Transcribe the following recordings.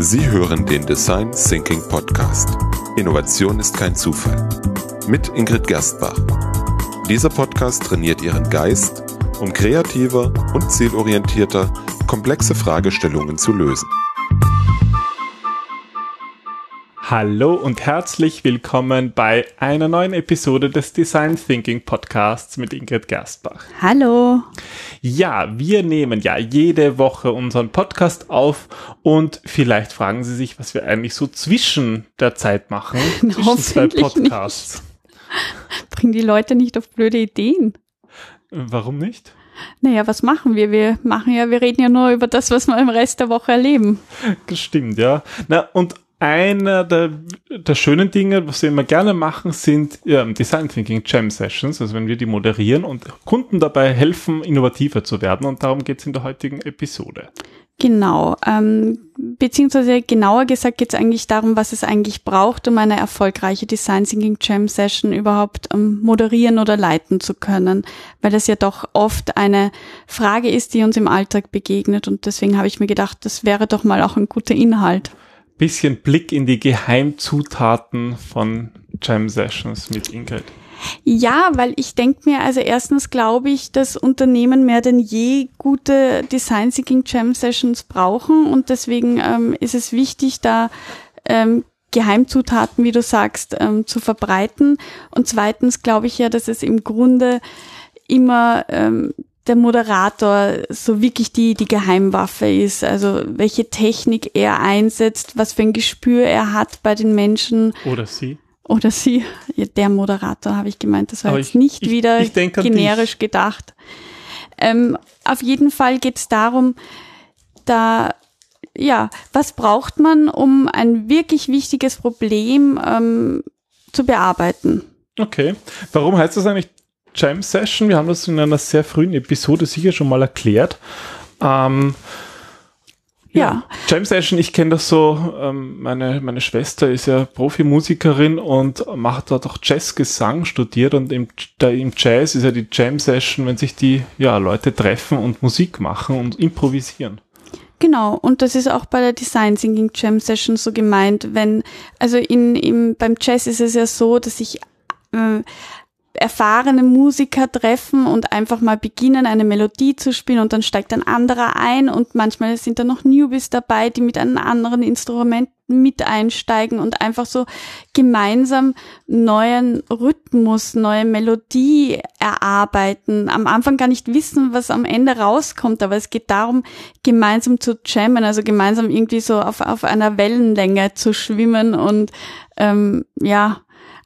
Sie hören den Design Thinking Podcast. Innovation ist kein Zufall. Mit Ingrid Gerstbach. Dieser Podcast trainiert Ihren Geist, um kreativer und zielorientierter komplexe Fragestellungen zu lösen. Hallo und herzlich willkommen bei einer neuen Episode des Design Thinking Podcasts mit Ingrid Gerstbach. Hallo. Ja, wir nehmen ja jede Woche unseren Podcast auf und vielleicht fragen Sie sich, was wir eigentlich so zwischen der Zeit machen, zwischen zwei Podcasts. Nicht. Bringen die Leute nicht auf blöde Ideen. Warum nicht? Naja, was machen wir? Wir machen ja, wir reden ja nur über das, was wir im Rest der Woche erleben. Stimmt, ja. Na, und einer der, der schönen Dinge, was wir immer gerne machen, sind ja, Design Thinking Jam Sessions, also wenn wir die moderieren und Kunden dabei helfen, innovativer zu werden. Und darum geht es in der heutigen Episode. Genau, ähm, beziehungsweise genauer gesagt geht es eigentlich darum, was es eigentlich braucht, um eine erfolgreiche Design Thinking Jam Session überhaupt ähm, moderieren oder leiten zu können, weil das ja doch oft eine Frage ist, die uns im Alltag begegnet und deswegen habe ich mir gedacht, das wäre doch mal auch ein guter Inhalt bisschen Blick in die Geheimzutaten von Jam Sessions mit Ingrid. Ja, weil ich denke mir, also erstens glaube ich, dass Unternehmen mehr denn je gute Design Thinking Jam Sessions brauchen und deswegen ähm, ist es wichtig, da ähm, Geheimzutaten, wie du sagst, ähm, zu verbreiten. Und zweitens glaube ich ja, dass es im Grunde immer ähm, der Moderator so wirklich die, die Geheimwaffe ist, also welche Technik er einsetzt, was für ein Gespür er hat bei den Menschen. Oder sie. Oder sie, ja, der Moderator habe ich gemeint, das war Aber jetzt ich, nicht ich, wieder ich generisch dich. gedacht. Ähm, auf jeden Fall geht es darum, da ja, was braucht man, um ein wirklich wichtiges Problem ähm, zu bearbeiten? Okay. Warum heißt das eigentlich Jam Session. Wir haben das in einer sehr frühen Episode sicher schon mal erklärt. Ähm, ja. ja. Jam Session, ich kenne das so, ähm, meine, meine Schwester ist ja Profimusikerin und macht dort auch Jazzgesang studiert und im, da im Jazz ist ja die Jam Session, wenn sich die ja, Leute treffen und Musik machen und improvisieren. Genau, und das ist auch bei der Design Thinking Jam Session so gemeint, wenn, also in, im, beim Jazz ist es ja so, dass ich äh, erfahrene Musiker treffen und einfach mal beginnen, eine Melodie zu spielen und dann steigt ein anderer ein und manchmal sind da noch Newbies dabei, die mit einem anderen Instrument mit einsteigen und einfach so gemeinsam neuen Rhythmus, neue Melodie erarbeiten. Am Anfang gar nicht wissen, was am Ende rauskommt, aber es geht darum, gemeinsam zu jammen, also gemeinsam irgendwie so auf, auf einer Wellenlänge zu schwimmen und ähm, ja,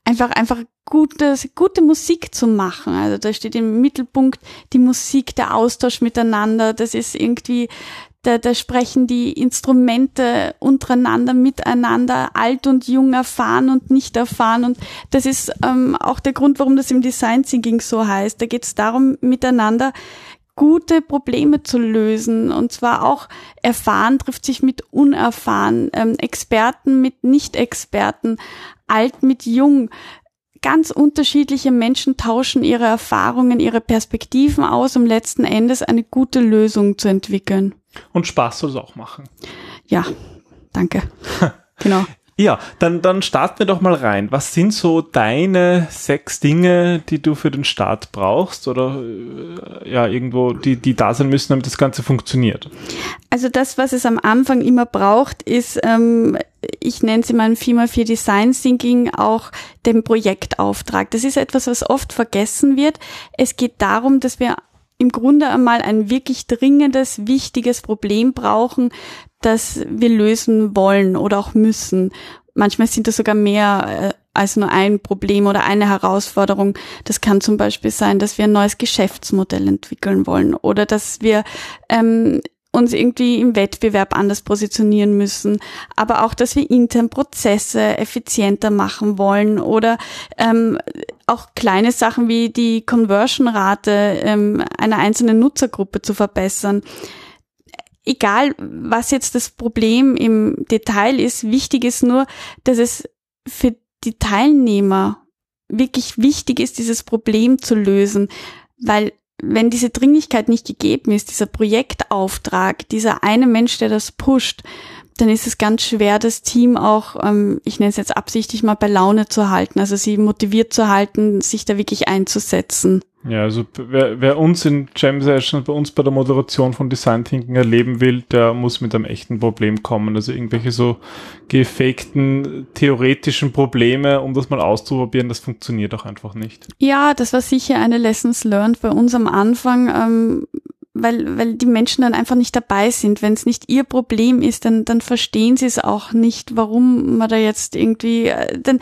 einfach, einfach gute, gute Musik zu machen. Also da steht im Mittelpunkt die Musik, der Austausch miteinander. Das ist irgendwie, da, da sprechen die Instrumente untereinander, miteinander, alt und jung, erfahren und nicht erfahren. Und das ist ähm, auch der Grund, warum das im Design Thinking so heißt. Da geht es darum, miteinander gute Probleme zu lösen. Und zwar auch erfahren trifft sich mit unerfahren, ähm, Experten mit Nicht-Experten, alt mit jung ganz unterschiedliche Menschen tauschen ihre Erfahrungen, ihre Perspektiven aus, um letzten Endes eine gute Lösung zu entwickeln. Und Spaß soll es auch machen. Ja, danke. genau. Ja, dann, dann starten wir doch mal rein. Was sind so deine sechs Dinge, die du für den Start brauchst oder äh, ja, irgendwo, die, die da sein müssen, damit das Ganze funktioniert? Also das, was es am Anfang immer braucht, ist, ähm, ich nenne sie mal ein 4x4 Design Thinking, auch den Projektauftrag. Das ist etwas, was oft vergessen wird. Es geht darum, dass wir im Grunde einmal ein wirklich dringendes, wichtiges Problem brauchen, das wir lösen wollen oder auch müssen. Manchmal sind das sogar mehr äh, als nur ein Problem oder eine Herausforderung. Das kann zum Beispiel sein, dass wir ein neues Geschäftsmodell entwickeln wollen oder dass wir ähm, uns irgendwie im Wettbewerb anders positionieren müssen, aber auch, dass wir intern Prozesse effizienter machen wollen oder ähm, auch kleine Sachen wie die Conversion-Rate ähm, einer einzelnen Nutzergruppe zu verbessern. Egal, was jetzt das Problem im Detail ist, wichtig ist nur, dass es für die Teilnehmer wirklich wichtig ist, dieses Problem zu lösen, weil wenn diese Dringlichkeit nicht gegeben ist, dieser Projektauftrag, dieser eine Mensch, der das pusht, dann ist es ganz schwer, das Team auch, ähm, ich nenne es jetzt absichtlich mal bei Laune zu halten, also sie motiviert zu halten, sich da wirklich einzusetzen. Ja, also wer, wer uns in Jam Sessions, bei uns bei der Moderation von Design Thinking erleben will, der muss mit einem echten Problem kommen. Also irgendwelche so gefakten theoretischen Probleme, um das mal auszuprobieren, das funktioniert auch einfach nicht. Ja, das war sicher eine Lessons learned bei uns am Anfang. Ähm, weil, weil die Menschen dann einfach nicht dabei sind. Wenn es nicht ihr Problem ist, dann, dann verstehen sie es auch nicht, warum man da jetzt irgendwie, äh, dann,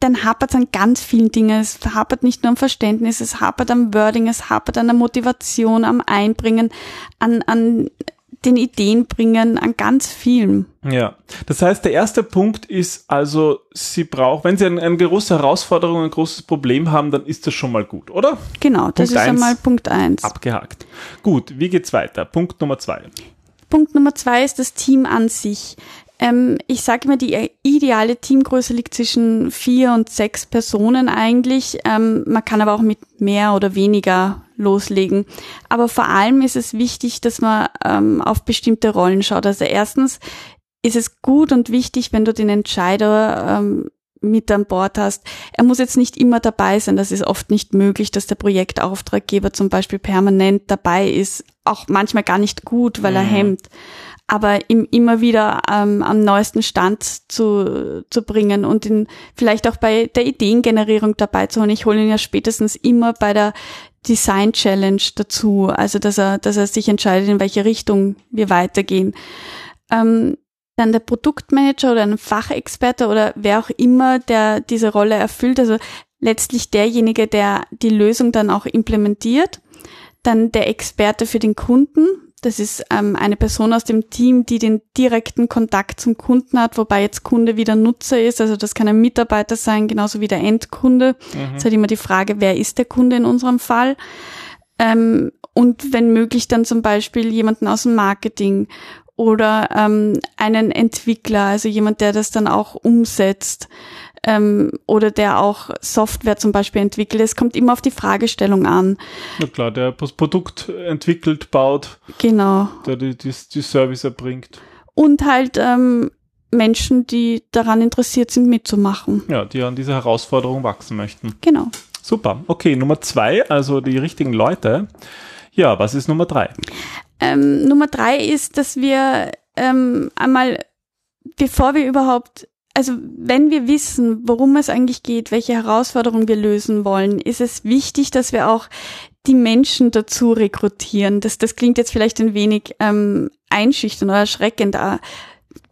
dann hapert es an ganz vielen Dingen. Es hapert nicht nur am Verständnis, es hapert am Wording, es hapert an der Motivation, am Einbringen, an, an den Ideen bringen, an ganz vielen. Ja, das heißt, der erste Punkt ist also, Sie brauchen, wenn Sie eine, eine große Herausforderung, ein großes Problem haben, dann ist das schon mal gut, oder? Genau, das Punkt ist einmal Punkt eins. Abgehakt. Gut, wie geht's weiter? Punkt Nummer zwei. Punkt Nummer zwei ist das Team an sich. Ähm, ich sage immer, die ideale Teamgröße liegt zwischen vier und sechs Personen eigentlich. Ähm, man kann aber auch mit mehr oder weniger loslegen. Aber vor allem ist es wichtig, dass man ähm, auf bestimmte Rollen schaut. Also erstens ist es gut und wichtig, wenn du den Entscheider ähm, mit an Bord hast. Er muss jetzt nicht immer dabei sein. Das ist oft nicht möglich, dass der Projektauftraggeber zum Beispiel permanent dabei ist. Auch manchmal gar nicht gut, weil mhm. er hemmt aber ihm immer wieder ähm, am neuesten Stand zu, zu bringen und ihn vielleicht auch bei der Ideengenerierung dabei zu holen. Ich hole ihn ja spätestens immer bei der Design Challenge dazu, also dass er, dass er sich entscheidet, in welche Richtung wir weitergehen. Ähm, dann der Produktmanager oder ein Fachexperte oder wer auch immer, der diese Rolle erfüllt, also letztlich derjenige, der die Lösung dann auch implementiert. Dann der Experte für den Kunden, das ist ähm, eine Person aus dem Team, die den direkten Kontakt zum Kunden hat, wobei jetzt Kunde wieder Nutzer ist. Also das kann ein Mitarbeiter sein, genauso wie der Endkunde. Mhm. Es ist halt immer die Frage, wer ist der Kunde in unserem Fall? Ähm, und wenn möglich dann zum Beispiel jemanden aus dem Marketing oder ähm, einen Entwickler, also jemand, der das dann auch umsetzt ähm, oder der auch Software zum Beispiel entwickelt. Es kommt immer auf die Fragestellung an. Na klar, der das Produkt entwickelt, baut. Genau. Der die, die, die Service erbringt. Und halt ähm, Menschen, die daran interessiert sind, mitzumachen. Ja, die an dieser Herausforderung wachsen möchten. Genau. Super. Okay, Nummer zwei, also die richtigen Leute. Ja, was ist Nummer drei? Ähm, Nummer drei ist, dass wir ähm, einmal, bevor wir überhaupt also wenn wir wissen, worum es eigentlich geht, welche Herausforderungen wir lösen wollen, ist es wichtig, dass wir auch die Menschen dazu rekrutieren. Das, das klingt jetzt vielleicht ein wenig ähm, einschüchternd oder erschreckend.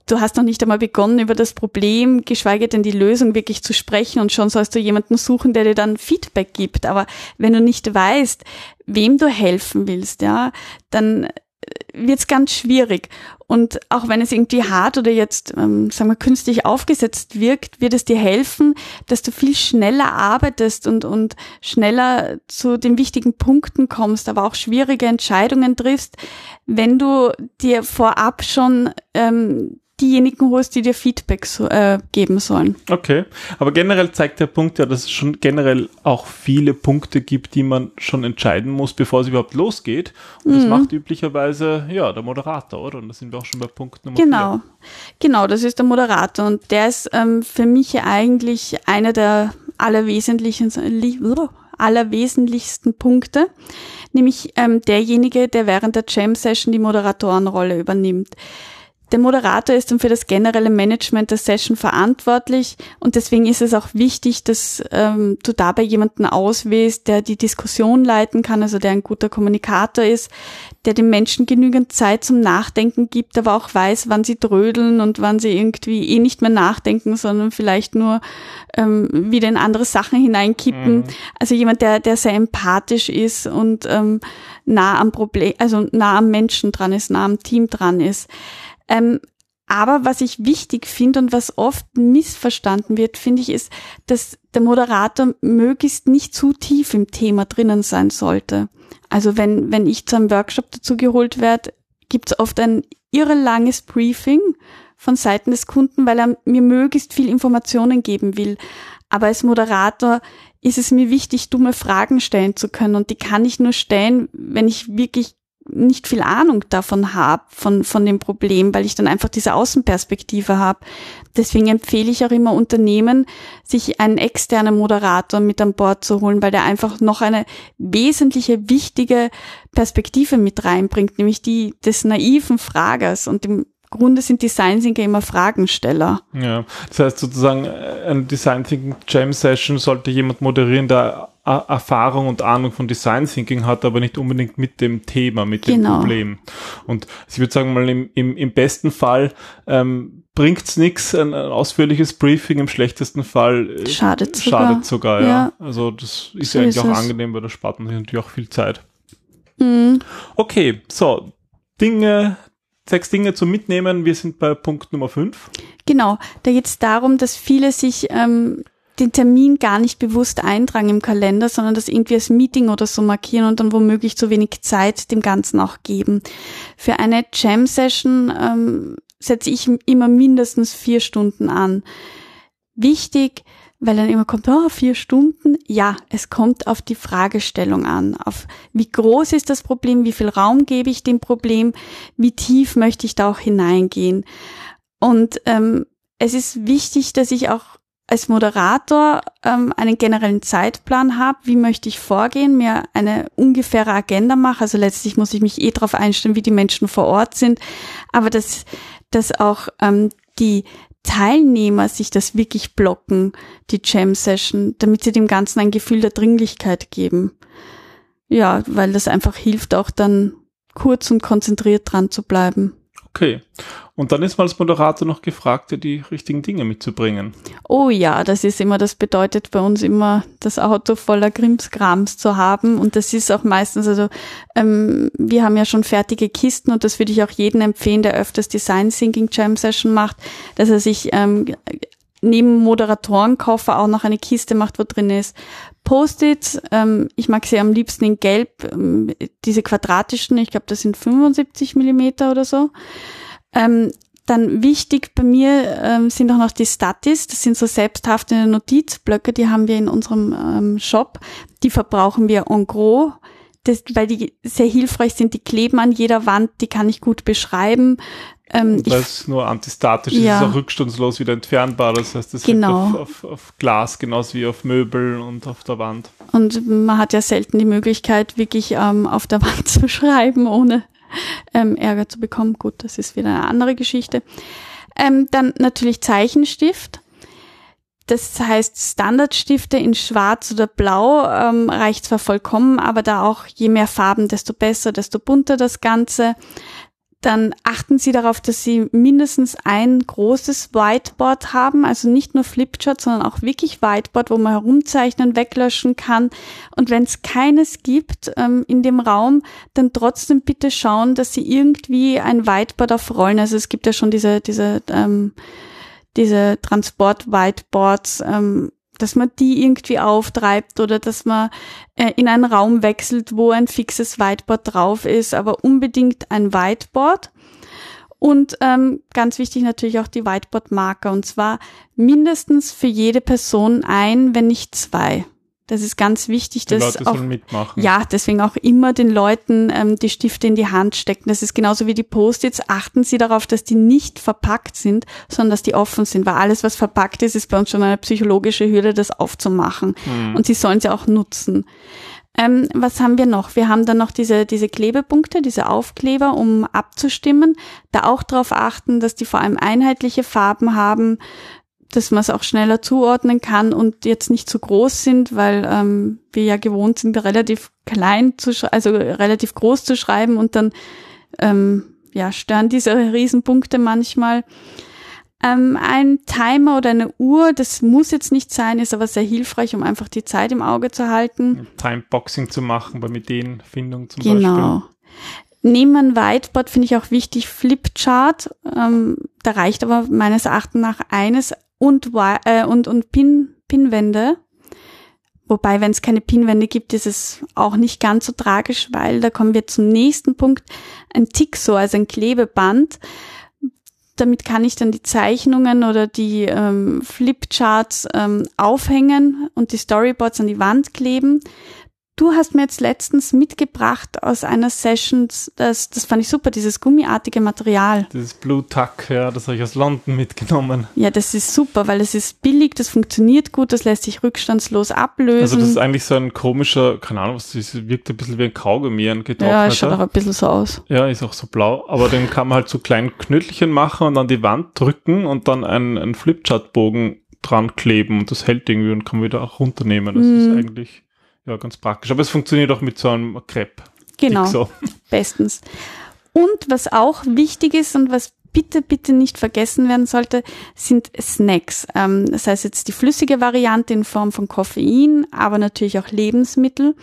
Du hast noch nicht einmal begonnen, über das Problem, geschweige denn die Lösung wirklich zu sprechen und schon sollst du jemanden suchen, der dir dann Feedback gibt. Aber wenn du nicht weißt, wem du helfen willst, ja, dann wird es ganz schwierig. Und auch wenn es irgendwie hart oder jetzt, ähm, sagen wir, künstlich aufgesetzt wirkt, wird es dir helfen, dass du viel schneller arbeitest und, und schneller zu den wichtigen Punkten kommst, aber auch schwierige Entscheidungen triffst, wenn du dir vorab schon ähm, diejenigen holst, die dir Feedback so, äh, geben sollen. Okay, aber generell zeigt der Punkt ja, dass es schon generell auch viele Punkte gibt, die man schon entscheiden muss, bevor es überhaupt losgeht. Und mhm. das macht üblicherweise ja der Moderator, oder? Und da sind wir auch schon bei Punkt Nummer Genau, vier. genau, das ist der Moderator und der ist ähm, für mich eigentlich einer der allerwesentlichen, allerwesentlichsten Punkte, nämlich ähm, derjenige, der während der Jam Session die Moderatorenrolle übernimmt. Der Moderator ist dann für das generelle Management der Session verantwortlich und deswegen ist es auch wichtig, dass ähm, du dabei jemanden auswählst, der die Diskussion leiten kann, also der ein guter Kommunikator ist, der den Menschen genügend Zeit zum Nachdenken gibt, aber auch weiß, wann sie drödeln und wann sie irgendwie eh nicht mehr nachdenken, sondern vielleicht nur ähm, wieder in andere Sachen hineinkippen. Mhm. Also jemand, der, der sehr empathisch ist und ähm, nah am Problem, also nah am Menschen dran ist, nah am Team dran ist. Ähm, aber was ich wichtig finde und was oft missverstanden wird, finde ich, ist, dass der Moderator möglichst nicht zu tief im Thema drinnen sein sollte. Also wenn, wenn ich zu einem Workshop dazu geholt werde, gibt es oft ein irre langes Briefing von Seiten des Kunden, weil er mir möglichst viel Informationen geben will. Aber als Moderator ist es mir wichtig, dumme Fragen stellen zu können. Und die kann ich nur stellen, wenn ich wirklich nicht viel Ahnung davon habe, von, von dem Problem, weil ich dann einfach diese Außenperspektive habe. Deswegen empfehle ich auch immer Unternehmen, sich einen externen Moderator mit an Bord zu holen, weil der einfach noch eine wesentliche, wichtige Perspektive mit reinbringt, nämlich die des naiven Fragers. Und im Grunde sind Design Thinker immer Fragensteller. Ja, das heißt sozusagen, äh, ein Design Thinking Jam Session sollte jemand moderieren, der Erfahrung und Ahnung von Design Thinking hat, aber nicht unbedingt mit dem Thema, mit dem genau. Problem. Und ich würde sagen mal, im, im, im besten Fall ähm, bringt es nichts, ein, ein, ausführliches Briefing, im schlechtesten Fall äh, schadet sogar. Schadet sogar ja. ja. Also das ist so ja eigentlich ist auch es. angenehm, weil da spart man sich natürlich auch viel Zeit. Mhm. Okay, so, Dinge, sechs Dinge zum Mitnehmen. Wir sind bei Punkt Nummer fünf. Genau, da geht es darum, dass viele sich ähm, den Termin gar nicht bewusst eintragen im Kalender, sondern das irgendwie als Meeting oder so markieren und dann womöglich zu wenig Zeit dem Ganzen auch geben. Für eine Jam-Session ähm, setze ich immer mindestens vier Stunden an. Wichtig, weil dann immer kommt, oh, vier Stunden. Ja, es kommt auf die Fragestellung an, auf wie groß ist das Problem, wie viel Raum gebe ich dem Problem, wie tief möchte ich da auch hineingehen. Und ähm, es ist wichtig, dass ich auch als Moderator ähm, einen generellen Zeitplan habe, wie möchte ich vorgehen, mir eine ungefähre Agenda mache. Also letztlich muss ich mich eh darauf einstellen, wie die Menschen vor Ort sind, aber dass, dass auch ähm, die Teilnehmer sich das wirklich blocken, die Jam-Session, damit sie dem Ganzen ein Gefühl der Dringlichkeit geben. Ja, weil das einfach hilft, auch dann kurz und konzentriert dran zu bleiben. Okay. Und dann ist man als Moderator noch gefragt, die richtigen Dinge mitzubringen. Oh ja, das ist immer, das bedeutet bei uns immer, das Auto voller Krimskrams zu haben. Und das ist auch meistens, also ähm, wir haben ja schon fertige Kisten und das würde ich auch jedem empfehlen, der öfters Design Thinking Jam Session macht, dass er sich ähm, neben Moderatorenkoffer auch noch eine Kiste macht, wo drin ist Post-its. Ähm, ich mag sie am liebsten in Gelb, ähm, diese quadratischen, ich glaube, das sind 75 Millimeter oder so. Ähm, dann wichtig bei mir ähm, sind auch noch die Statis. Das sind so selbsthaftende Notizblöcke, die haben wir in unserem ähm, Shop. Die verbrauchen wir en gros das, weil die sehr hilfreich sind. Die kleben an jeder Wand, die kann ich gut beschreiben. Ähm, weil es nur antistatisch ja. ist, ist auch rückstandslos wieder entfernbar. Das heißt, das genau. auf, auf, auf, Glas genauso wie auf Möbeln und auf der Wand. Und man hat ja selten die Möglichkeit, wirklich ähm, auf der Wand zu schreiben, ohne ähm, Ärger zu bekommen. Gut, das ist wieder eine andere Geschichte. Ähm, dann natürlich Zeichenstift. Das heißt, Standardstifte in Schwarz oder Blau ähm, reicht zwar vollkommen, aber da auch je mehr Farben, desto besser, desto bunter das Ganze dann achten Sie darauf, dass Sie mindestens ein großes Whiteboard haben, also nicht nur Flipchart, sondern auch wirklich Whiteboard, wo man herumzeichnen, weglöschen kann. Und wenn es keines gibt ähm, in dem Raum, dann trotzdem bitte schauen, dass Sie irgendwie ein Whiteboard auf Rollen, also es gibt ja schon diese, diese, ähm, diese Transport-Whiteboards, ähm, dass man die irgendwie auftreibt oder dass man äh, in einen Raum wechselt, wo ein fixes Whiteboard drauf ist, aber unbedingt ein Whiteboard. Und ähm, ganz wichtig natürlich auch die Whiteboard-Marker und zwar mindestens für jede Person ein, wenn nicht zwei. Das ist ganz wichtig, die dass Leute auch, mitmachen. ja, deswegen auch immer den Leuten ähm, die Stifte in die Hand stecken. Das ist genauso wie die Post-its. Achten Sie darauf, dass die nicht verpackt sind, sondern dass die offen sind, weil alles, was verpackt ist, ist bei uns schon eine psychologische Hürde, das aufzumachen. Hm. Und Sie sollen sie auch nutzen. Ähm, was haben wir noch? Wir haben dann noch diese, diese Klebepunkte, diese Aufkleber, um abzustimmen. Da auch darauf achten, dass die vor allem einheitliche Farben haben dass man es auch schneller zuordnen kann und jetzt nicht zu groß sind, weil ähm, wir ja gewohnt sind, relativ klein zu also relativ groß zu schreiben und dann ähm, ja, stören diese Riesenpunkte manchmal. Ähm, ein Timer oder eine Uhr, das muss jetzt nicht sein, ist aber sehr hilfreich, um einfach die Zeit im Auge zu halten. Timeboxing zu machen bei Ideenfindung zum genau. Beispiel. Genau. Neben ein Whiteboard finde ich auch wichtig Flipchart. Ähm, da reicht aber meines Erachtens nach eines und, äh, und, und Pin, Pinwände. Wobei, wenn es keine Pinwände gibt, ist es auch nicht ganz so tragisch, weil da kommen wir zum nächsten Punkt. Ein Tixo, also ein Klebeband. Damit kann ich dann die Zeichnungen oder die ähm, Flipcharts ähm, aufhängen und die Storyboards an die Wand kleben. Du hast mir jetzt letztens mitgebracht aus einer Session, das, das fand ich super, dieses gummiartige Material. Dieses Blue Tuck, ja, das habe ich aus London mitgenommen. Ja, das ist super, weil es ist billig, das funktioniert gut, das lässt sich rückstandslos ablösen. Also das ist eigentlich so ein komischer, keine Ahnung, was das wirkt ein bisschen wie ein Kaugummi, ein getrockneter. Ja, schaut auch ein bisschen so aus. Ja, ist auch so blau, aber den kann man halt so kleinen Knöttelchen machen und an die Wand drücken und dann einen, einen Flipchart-Bogen dran kleben und das hält irgendwie und kann man wieder auch runternehmen. Das mm. ist mhm. eigentlich ja, ganz praktisch. Aber es funktioniert auch mit so einem Crepe. Genau. So. Bestens. Und was auch wichtig ist und was bitte, bitte nicht vergessen werden sollte, sind Snacks. Ähm, das heißt jetzt die flüssige Variante in Form von Koffein, aber natürlich auch Lebensmittel.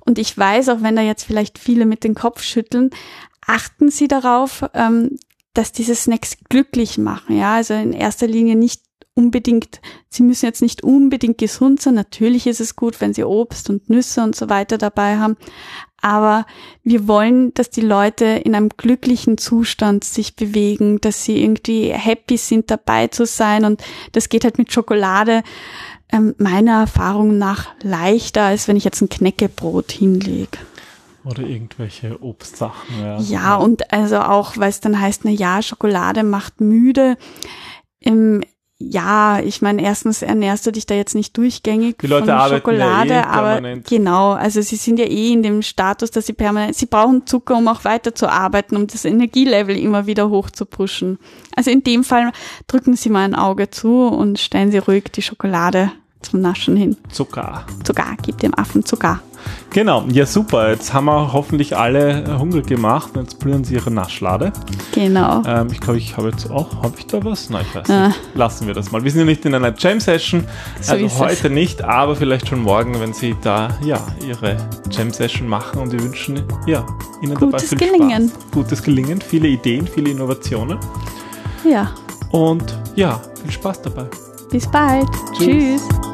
Und ich weiß, auch wenn da jetzt vielleicht viele mit dem Kopf schütteln, achten Sie darauf, ähm, dass diese Snacks glücklich machen. Ja, also in erster Linie nicht unbedingt, sie müssen jetzt nicht unbedingt gesund sein. Natürlich ist es gut, wenn sie Obst und Nüsse und so weiter dabei haben. Aber wir wollen, dass die Leute in einem glücklichen Zustand sich bewegen, dass sie irgendwie happy sind, dabei zu sein. Und das geht halt mit Schokolade ähm, meiner Erfahrung nach leichter, als wenn ich jetzt ein Knäckebrot hinlege. Oder irgendwelche Obstsachen. Ja, ja und also auch, weil es dann heißt, na ja, Schokolade macht müde. Im, ja, ich meine, erstens ernährst du dich da jetzt nicht durchgängig Die Leute von Schokolade, ja eh aber genau, also sie sind ja eh in dem Status, dass sie permanent, sie brauchen Zucker, um auch weiterzuarbeiten, um das Energielevel immer wieder hoch zu pushen. Also in dem Fall drücken Sie mal ein Auge zu und stellen Sie ruhig die Schokolade zum Naschen hin. Zucker. Zucker, gib dem Affen Zucker. Genau, ja super. Jetzt haben wir hoffentlich alle hungrig gemacht. Jetzt blühen sie ihre Naschlade. Genau. Ähm, ich glaube, ich habe jetzt auch, habe ich da was? Nein, ich weiß nicht. Lassen wir das mal. Wir sind ja nicht in einer Jam-Session, so also heute es. nicht, aber vielleicht schon morgen, wenn Sie da ja ihre Jam-Session machen und wir wünschen ja, Ihnen Gutes dabei viel Gelingen. Spaß. Gutes Gelingen, viele Ideen, viele Innovationen. Ja. Und ja, viel Spaß dabei. Bis bald. Tschüss. Tschüss.